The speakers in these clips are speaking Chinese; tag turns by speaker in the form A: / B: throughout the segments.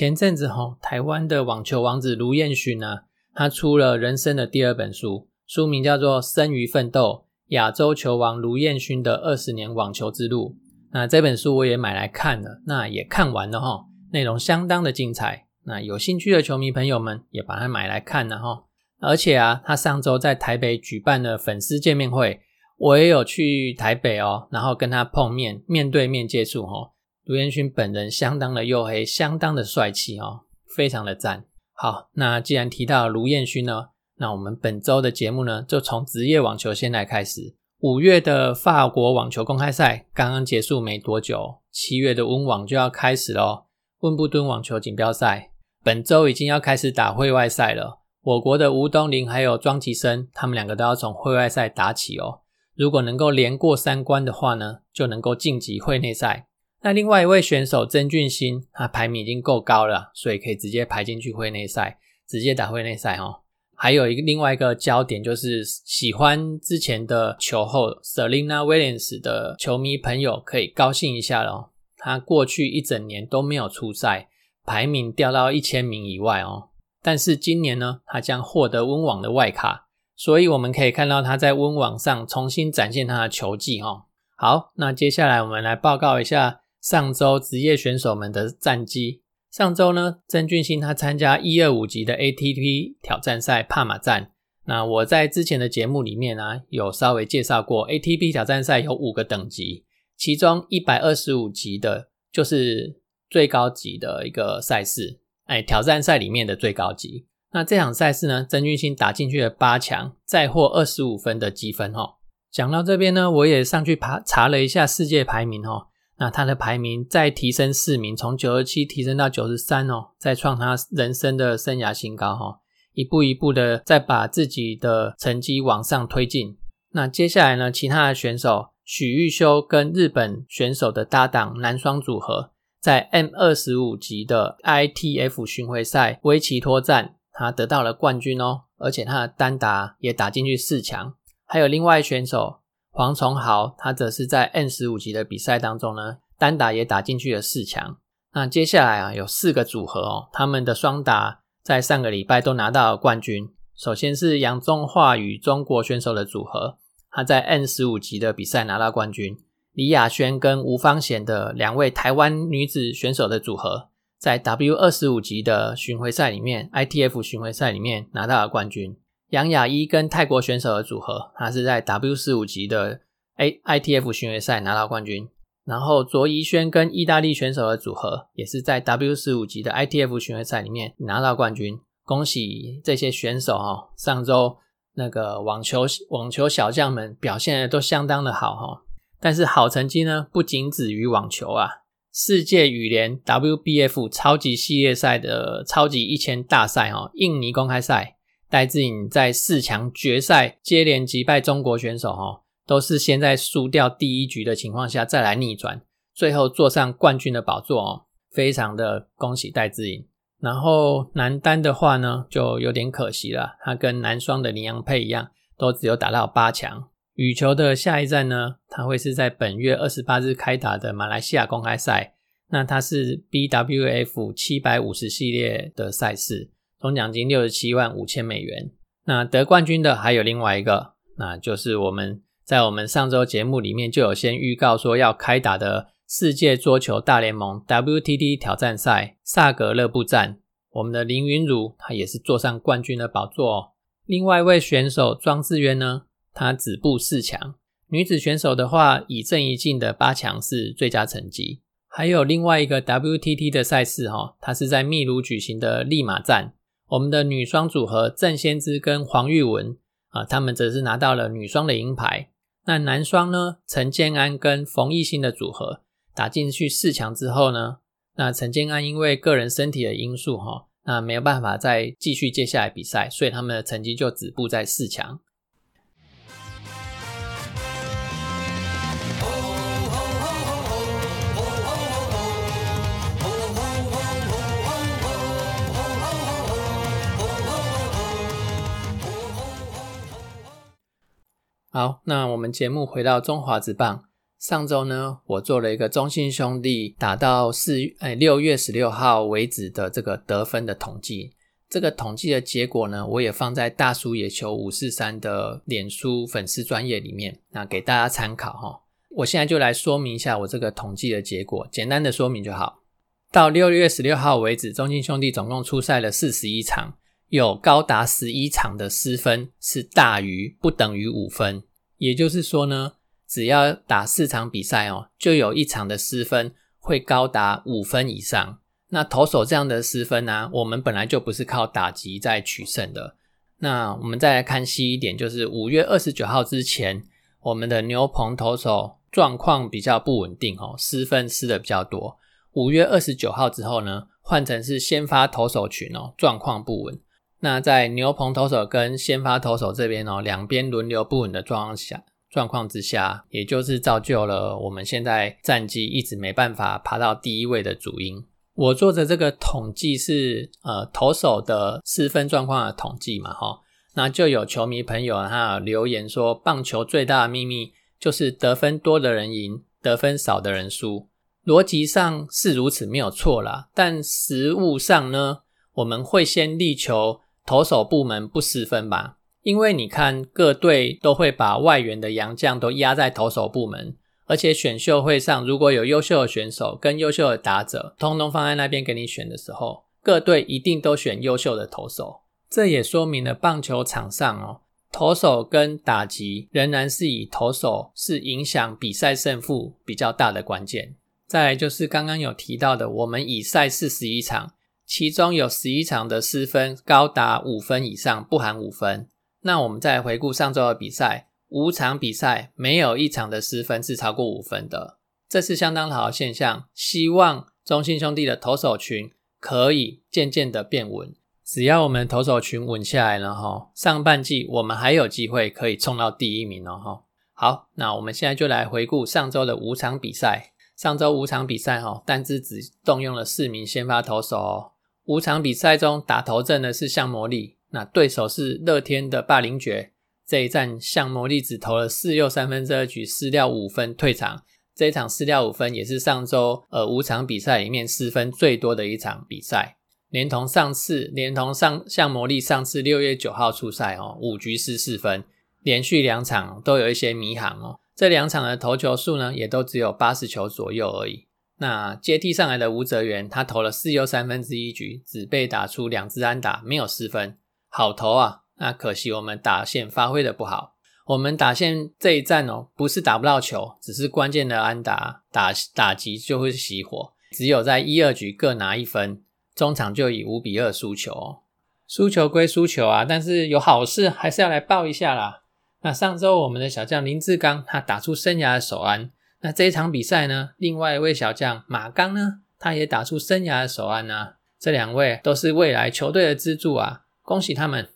A: 前阵子哈，台湾的网球王子卢彦勋呢，他出了人生的第二本书，书名叫做《生于奋斗：亚洲球王卢彦勋的二十年网球之路》。那这本书我也买来看了，那也看完了哈，内容相当的精彩。那有兴趣的球迷朋友们也把它买来看了哈。而且啊，他上周在台北举办了粉丝见面会，我也有去台北哦，然后跟他碰面，面对面接触哦。卢彦勋本人相当的黝黑，相当的帅气哦，非常的赞。好，那既然提到卢彦勋呢，那我们本周的节目呢，就从职业网球先来开始。五月的法国网球公开赛刚刚结束没多久，七月的温网就要开始喽。温布顿网球锦标赛本周已经要开始打会外赛了。我国的吴东林还有庄吉生，他们两个都要从会外赛打起哦。如果能够连过三关的话呢，就能够晋级会内赛。那另外一位选手曾俊欣，他排名已经够高了，所以可以直接排进去会内赛，直接打会内赛哦。还有一个另外一个焦点，就是喜欢之前的球后 Selina Williams 的球迷朋友可以高兴一下了。他过去一整年都没有出赛，排名掉到一千名以外哦。但是今年呢，他将获得温网的外卡，所以我们可以看到他在温网上重新展现他的球技哦。好，那接下来我们来报告一下上周职业选手们的战绩。上周呢，曾俊欣他参加一二五级的 ATP 挑战赛帕马站。那我在之前的节目里面呢，有稍微介绍过 ATP 挑战赛有五个等级，其中一百二十五级的就是最高级的一个赛事，哎，挑战赛里面的最高级。那这场赛事呢，曾俊欣打进去了八强，再获二十五分的积分哦。讲到这边呢，我也上去爬查了一下世界排名哦。那他的排名再提升四名，从九十七提升到九十三哦，再创他人生的生涯新高哈，一步一步的再把自己的成绩往上推进。那接下来呢，其他的选手许玉修跟日本选手的搭档男双组合，在 M 二十五级的 ITF 巡回赛维奇托站，他得到了冠军哦，而且他的单打也打进去四强。还有另外选手。黄崇豪，他则是在 N 十五级的比赛当中呢，单打也打进去了四强。那接下来啊，有四个组合哦，他们的双打在上个礼拜都拿到了冠军。首先是杨宗化与中国选手的组合，他在 N 十五级的比赛拿到冠军。李雅轩跟吴芳贤的两位台湾女子选手的组合，在 W 二十五级的巡回赛里面，ITF 巡回赛里面拿到了冠军。杨雅一跟泰国选手的组合，他是在 W 四五级的 A ITF 巡回赛拿到冠军。然后卓怡轩跟意大利选手的组合，也是在 W 四五级的 ITF 巡回赛里面拿到冠军。恭喜这些选手哈！上周那个网球网球小将们表现的都相当的好哈。但是好成绩呢，不仅止于网球啊！世界羽联 WBF 超级系列赛的超级一千大赛哈，印尼公开赛。戴志颖在四强决赛接连击败中国选手，哈，都是先在输掉第一局的情况下再来逆转，最后坐上冠军的宝座哦，非常的恭喜戴志颖。然后男单的话呢，就有点可惜了，他跟男双的林洋配一样，都只有打到八强。羽球的下一站呢，他会是在本月二十八日开打的马来西亚公开赛，那它是 BWF 七百五十系列的赛事。总奖金六十七万五千美元。那得冠军的还有另外一个，那就是我们在我们上周节目里面就有先预告说要开打的世界桌球大联盟 WTT 挑战赛萨格勒布站。我们的林云儒他也是坐上冠军的宝座。哦。另外一位选手庄智渊呢，他止步四强。女子选手的话，以正一进的八强是最佳成绩。还有另外一个 WTT 的赛事哈，它是在秘鲁举行的利马站。我们的女双组合郑先知跟黄玉文啊，他们则是拿到了女双的银牌。那男双呢，陈建安跟冯艺兴的组合打进去四强之后呢，那陈建安因为个人身体的因素哈，那没有办法再继续接下来比赛，所以他们的成绩就止步在四强。好，那我们节目回到中华职棒。上周呢，我做了一个中信兄弟打到四哎六月十六号为止的这个得分的统计。这个统计的结果呢，我也放在大叔野球五四三的脸书粉丝专业里面，那给大家参考哈。我现在就来说明一下我这个统计的结果，简单的说明就好。到六月十六号为止，中信兄弟总共出赛了四十一场。有高达十一场的失分是大于不等于五分，也就是说呢，只要打四场比赛哦，就有一场的失分会高达五分以上。那投手这样的失分呢，我们本来就不是靠打击在取胜的。那我们再来看细一点，就是五月二十九号之前，我们的牛棚投手状况比较不稳定哦，失分失的比较多。五月二十九号之后呢，换成是先发投手群哦，状况不稳。那在牛棚投手跟先发投手这边哦，两边轮流不稳的状况下，状况之下，也就是造就了我们现在战绩一直没办法爬到第一位的主因。我做的这个统计是呃投手的失分状况的统计嘛，哈，那就有球迷朋友他留言说，棒球最大的秘密就是得分多的人赢，得分少的人输。逻辑上是如此没有错啦，但实物上呢，我们会先力求。投手部门不失分吧，因为你看各队都会把外援的洋将都压在投手部门，而且选秀会上如果有优秀的选手跟优秀的打者，通通放在那边给你选的时候，各队一定都选优秀的投手。这也说明了棒球场上哦，投手跟打击仍然是以投手是影响比赛胜负比较大的关键。再来就是刚刚有提到的，我们以赛四十一场。其中有十一场的失分高达五分以上，不含五分。那我们再回顾上周的比赛，五场比赛没有一场的失分是超过五分的，这是相当好的现象。希望中信兄弟的投手群可以渐渐的变稳。只要我们投手群稳下来了哈，上半季我们还有机会可以冲到第一名哦哈。好，那我们现在就来回顾上周的五场比赛。上周五场比赛哈，单只只动用了四名先发投手哦。五场比赛中打头阵的是向魔力，那对手是乐天的霸凌爵。这一战向魔力只投了四又三分之二局，失掉五分退场。这一场失掉五分也是上周呃五场比赛里面失分最多的一场比赛。连同上次，连同上向魔力上次六月九号出赛哦，五局失四分，连续两场都有一些迷航哦。这两场的投球数呢，也都只有八十球左右而已。那接替上来的吴泽源，他投了四又三分之一局，只被打出两支安打，没有失分，好投啊！那可惜我们打线发挥的不好。我们打线这一战哦，不是打不到球，只是关键的安打打打击就会熄火，只有在一二局各拿一分，中场就以五比二输球。输球归输球啊，但是有好事还是要来报一下啦。那上周我们的小将林志刚，他打出生涯的首安。那这一场比赛呢？另外一位小将马刚呢，他也打出生涯的首安呢。这两位都是未来球队的支柱啊，恭喜他们！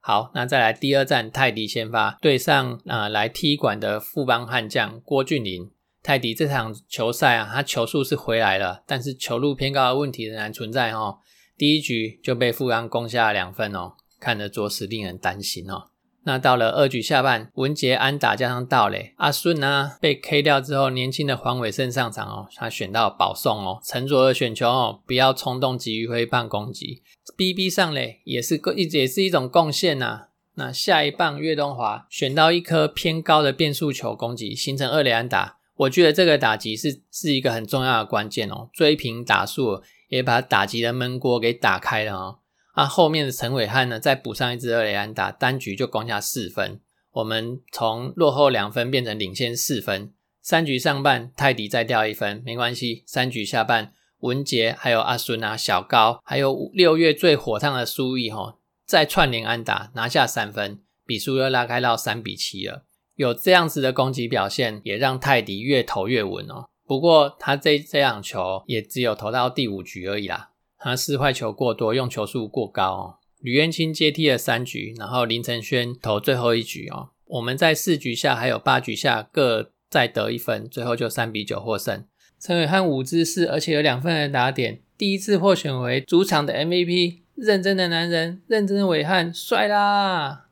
A: 好，那再来第二战，泰迪先发对上啊来踢馆的富邦悍将郭俊麟。泰迪这场球赛啊，他球速是回来了，但是球路偏高的问题仍然存在哦。第一局就被富邦攻下了两分哦，看得着实令人担心哦。那到了二局下半，文杰安打加上道垒，阿顺呢被 K 掉之后，年轻的黄伟胜上场哦，他选到保送哦，沉着的选球哦，不要冲动急于挥棒攻击，BB 上垒也是个一也是一种贡献呐。那下一棒岳东华选到一颗偏高的变速球攻击，形成二垒安打，我觉得这个打击是是一个很重要的关键哦，追平打数也把打击的闷锅给打开了哦。那后面的陈伟汉呢，再补上一支二雷安打，单局就攻下四分。我们从落后两分变成领先四分。三局上半，泰迪再掉一分，没关系。三局下半，文杰还有阿孙啊、小高，还有六月最火烫的苏毅哈，再串联安打拿下三分，比数又拉开到三比七了。有这样子的攻击表现，也让泰迪越投越稳哦。不过他这这场球也只有投到第五局而已啦。他四坏球过多，用球数过高哦。吕彦青接替了三局，然后林承轩投最后一局哦。我们在四局下还有八局下各再得一分，最后就三比九获胜。陈伟汉五支四，而且有两分的打点，第一次获选为主场的 MVP。认真的男人，认真的伟汉，帅啦！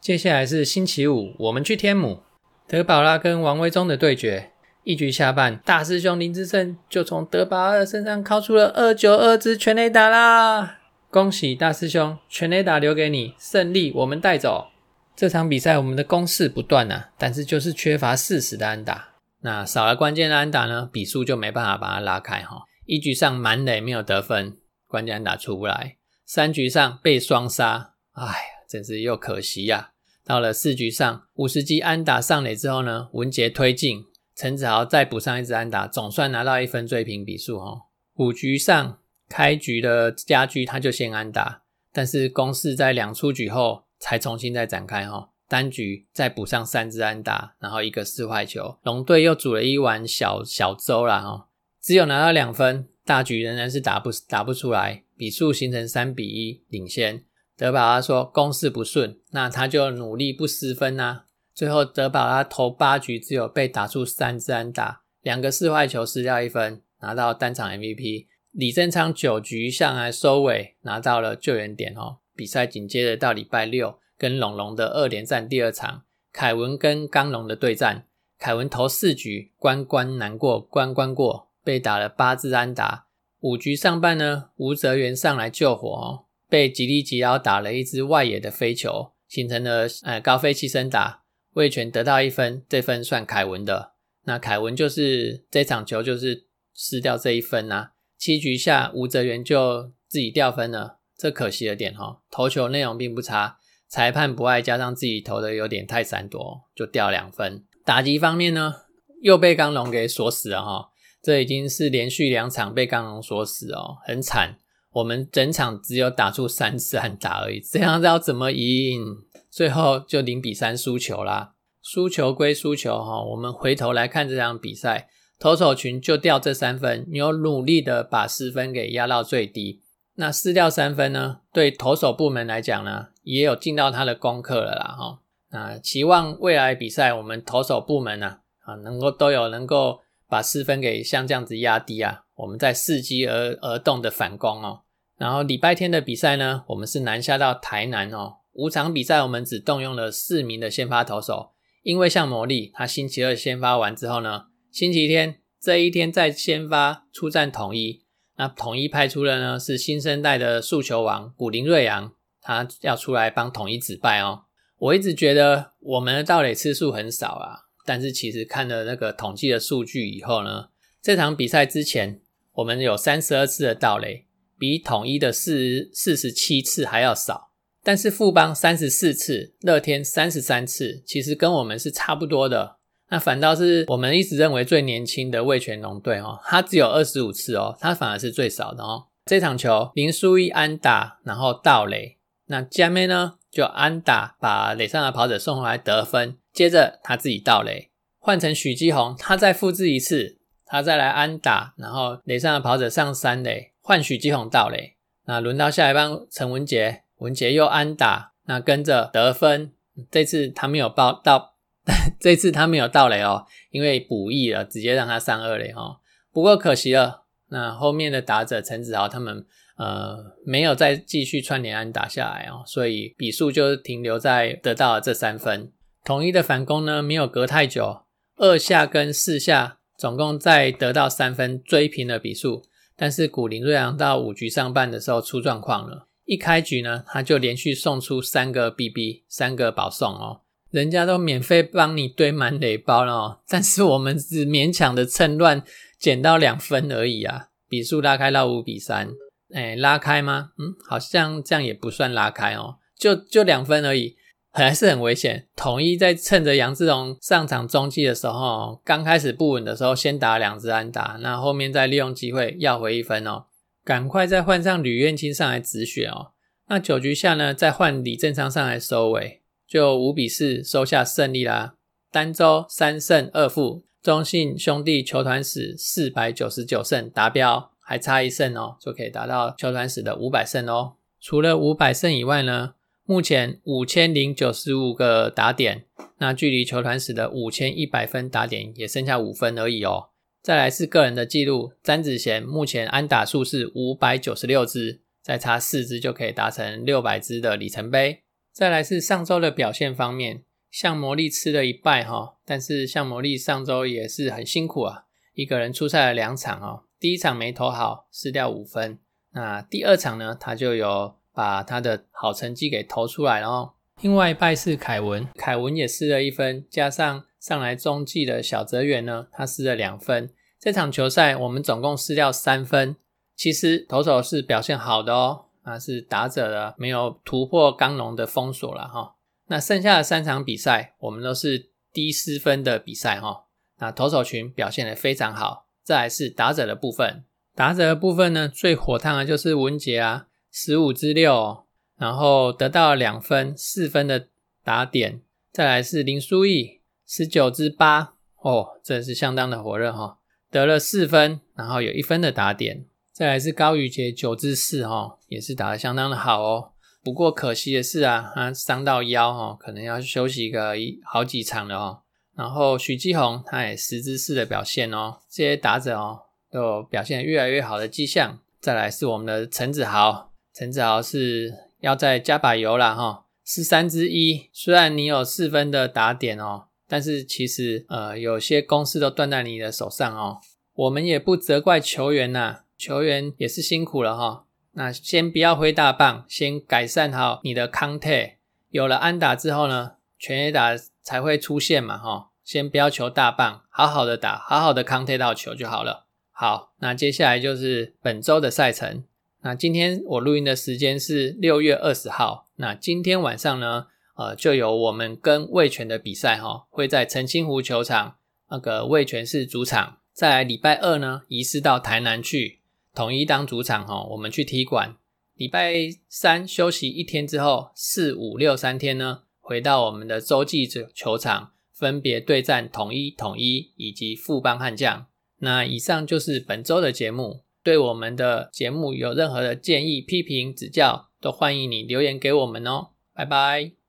A: 接下来是星期五，我们去天母，德保拉跟王威忠的对决。一局下半，大师兄林志胜就从德保尔身上敲出了二九二支全垒打啦！恭喜大师兄，全垒打留给你，胜利我们带走。这场比赛我们的攻势不断啊，但是就是缺乏适时的安打。那少了关键的安打呢，比数就没办法把它拉开哈。一局上满垒没有得分，关键安打出不来。三局上被双杀，哎呀，真是又可惜呀。到了四局上，五十级安打上垒之后呢，文杰推进。陈子豪再补上一支安打，总算拿到一分追平比数哦。五局上开局的家具他就先安打，但是攻势在两出局后才重新再展开哈。单局再补上三支安打，然后一个四坏球，龙队又煮了一碗小小粥啦哈。只有拿到两分，大局仍然是打不打不出来，比数形成三比一领先。德保拉说攻势不顺，那他就努力不失分呐。最后，德保拉投八局只有被打出三支安打，两个四坏球失掉一分，拿到单场 MVP。李正昌九局上来收尾，拿到了救援点哦。比赛紧接着到礼拜六，跟龙龙的二连战第二场，凯文跟刚龙的对战。凯文投四局，关关难过关关过，被打了八支安打。五局上半呢，吴泽元上来救火哦，被吉利吉奥打了一支外野的飞球，形成了呃高飞气声打。魏权得到一分，这分算凯文的。那凯文就是这场球就是失掉这一分呐。七局下吴哲元就自己掉分了，这可惜了点哈。投球内容并不差，裁判不爱，加上自己投的有点太闪躲，就掉两分。打击方面呢，又被刚龙给锁死了哈。这已经是连续两场被刚龙锁死哦，很惨。我们整场只有打出三次安打而已，这样要怎么赢？最后就零比三输球啦，输球归输球哈，我们回头来看这场比赛，投手群就掉这三分，你有努力的把失分给压到最低，那失掉三分呢，对投手部门来讲呢，也有尽到他的功课了啦哈，那期望未来比赛我们投手部门呢，啊能够都有能够把失分给像这样子压低啊，我们在伺机而而动的反攻哦，然后礼拜天的比赛呢，我们是南下到台南哦。五场比赛，我们只动用了四名的先发投手，因为像魔力，他星期二先发完之后呢，星期天这一天再先发出战统一，那统一派出了呢是新生代的速球王古林瑞阳，他要出来帮统一止败哦。我一直觉得我们的盗垒次数很少啊，但是其实看了那个统计的数据以后呢，这场比赛之前我们有三十二次的盗垒，比统一的四四十七次还要少。但是富邦三十四次，乐天三十三次，其实跟我们是差不多的。那反倒是我们一直认为最年轻的魏全龙队哦，他只有二十五次哦，他反而是最少的哦。这场球林书一安打，然后盗垒，那加面呢就安打把垒上的跑者送回来得分，接着他自己盗垒，换成许基宏，他再复制一次，他再来安打，然后垒上的跑者上三垒，换许基宏盗垒，那轮到下一棒陈文杰。文杰又安打，那跟着得分。这次他没有报到，这次他没有到垒哦，因为补益了，直接让他上二垒哈。不过可惜了，那后面的打者陈子豪他们呃没有再继续串联安打下来哦，所以比数就停留在得到了这三分。统一的反攻呢没有隔太久，二下跟四下总共再得到三分，追平了比数。但是古林瑞阳到五局上半的时候出状况了。一开局呢，他就连续送出三个 BB，三个保送哦，人家都免费帮你堆满垒包了哦，但是我们只勉强的趁乱捡到两分而已啊，比数拉开到五比三，哎，拉开吗？嗯，好像这样也不算拉开哦，就就两分而已，还是很危险。统一在趁着杨志荣上场中继的时候，刚开始不稳的时候，先打两支安打，那后面再利用机会要回一分哦。赶快再换上吕彦青上来止血哦。那九局下呢，再换李正昌上来收尾，就五比四收下胜利啦。单周三胜二负，中信兄弟球团史四百九十九胜达标，还差一胜哦，就可以达到球团史的五百胜哦。除了五百胜以外呢，目前五千零九十五个打点，那距离球团史的五千一百分打点也剩下五分而已哦。再来是个人的记录，詹子贤目前安打数是五百九十六支，再差四支就可以达成六百支的里程碑。再来是上周的表现方面，像魔力吃了一败哈，但是像魔力上周也是很辛苦啊，一个人出赛了两场哦。第一场没投好，失掉五分。那第二场呢，他就有把他的好成绩给投出来，然后另外一败是凯文，凯文也失了一分，加上上来中继的小泽源呢，他失了两分。这场球赛我们总共失掉三分，其实投手是表现好的哦，那是打者的没有突破刚龙的封锁了哈。那剩下的三场比赛，我们都是低失分的比赛哈。那投手群表现的非常好。再来是打者的部分，打者的部分呢，最火烫的就是文杰啊，十五之六，然后得到两分四分的打点。再来是林书义，十九之八，哦，这是相当的火热哈，得了四分，然后有一分的打点。再来是高宇杰，九之四哈，也是打得相当的好哦。不过可惜的是啊，他伤到腰哈，可能要休息个一好几场了哦。然后许继宏他也十之四的表现哦，这些打者哦都有表现越来越好的迹象。再来是我们的陈子豪，陈子豪是要再加把油了哈，十三之一。虽然你有四分的打点哦，但是其实呃有些公司都断在你的手上哦。我们也不责怪球员呐，球员也是辛苦了哈。那先不要挥大棒，先改善好你的康泰。有了安打之后呢，全垒打才会出现嘛哈。先不要求大棒，好好的打，好好的康贴到球就好了。好，那接下来就是本周的赛程。那今天我录音的时间是六月二十号。那今天晚上呢，呃，就有我们跟魏全的比赛哈，会在澄清湖球场，那个魏全是主场。在礼拜二呢，移师到台南去，统一当主场哈，我们去踢馆。礼拜三休息一天之后，四五六三天呢，回到我们的洲际球球场。分别对战统一、统一以及富邦悍将。那以上就是本周的节目。对我们的节目有任何的建议、批评、指教，都欢迎你留言给我们哦。拜拜。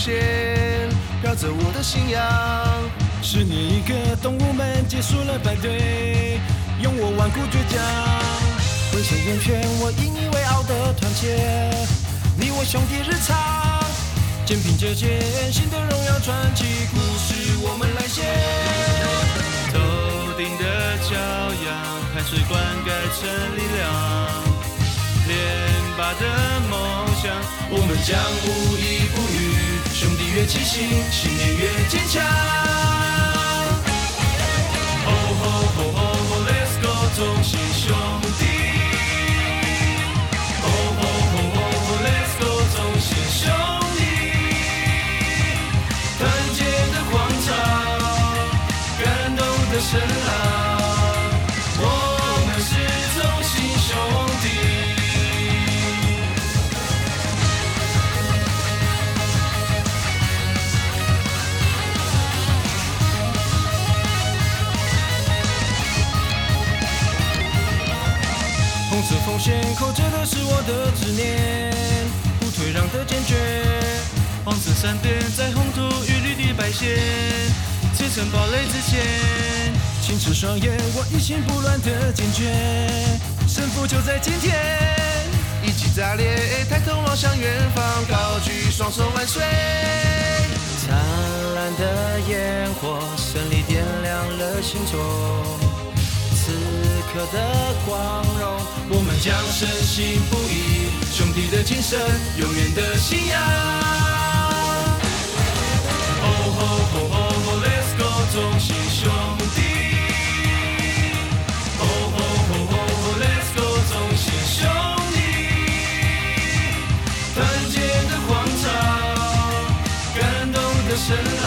B: 线，飘着我的信仰。十年一个动物们结束了排队，用我顽固倔强，浑身圆圈，我引以为傲的团结。你我兄弟日常，肩并着肩，新的荣耀传奇故事我们来写。头顶的骄阳，汗水灌溉成力量。连拔的梦想，我们将无依不语。越清醒，信念越坚强。的执念，不退让的坚决。黄色闪电在红土与绿地摆线，砌成堡垒之前，清澈双眼，我一心不乱的坚决。胜负就在今天，一起炸裂，抬头望向远方，高举双手万岁。灿烂的烟火，胜利点亮了心中。刻的光荣。我们将深信不疑兄弟的精神永远的信仰。oh oh oh oh oh let's go 同心兄弟。oh oh oh oh oh let's go
C: 同心兄弟。
B: 团结的
C: 广
B: 场
C: 感
B: 动的声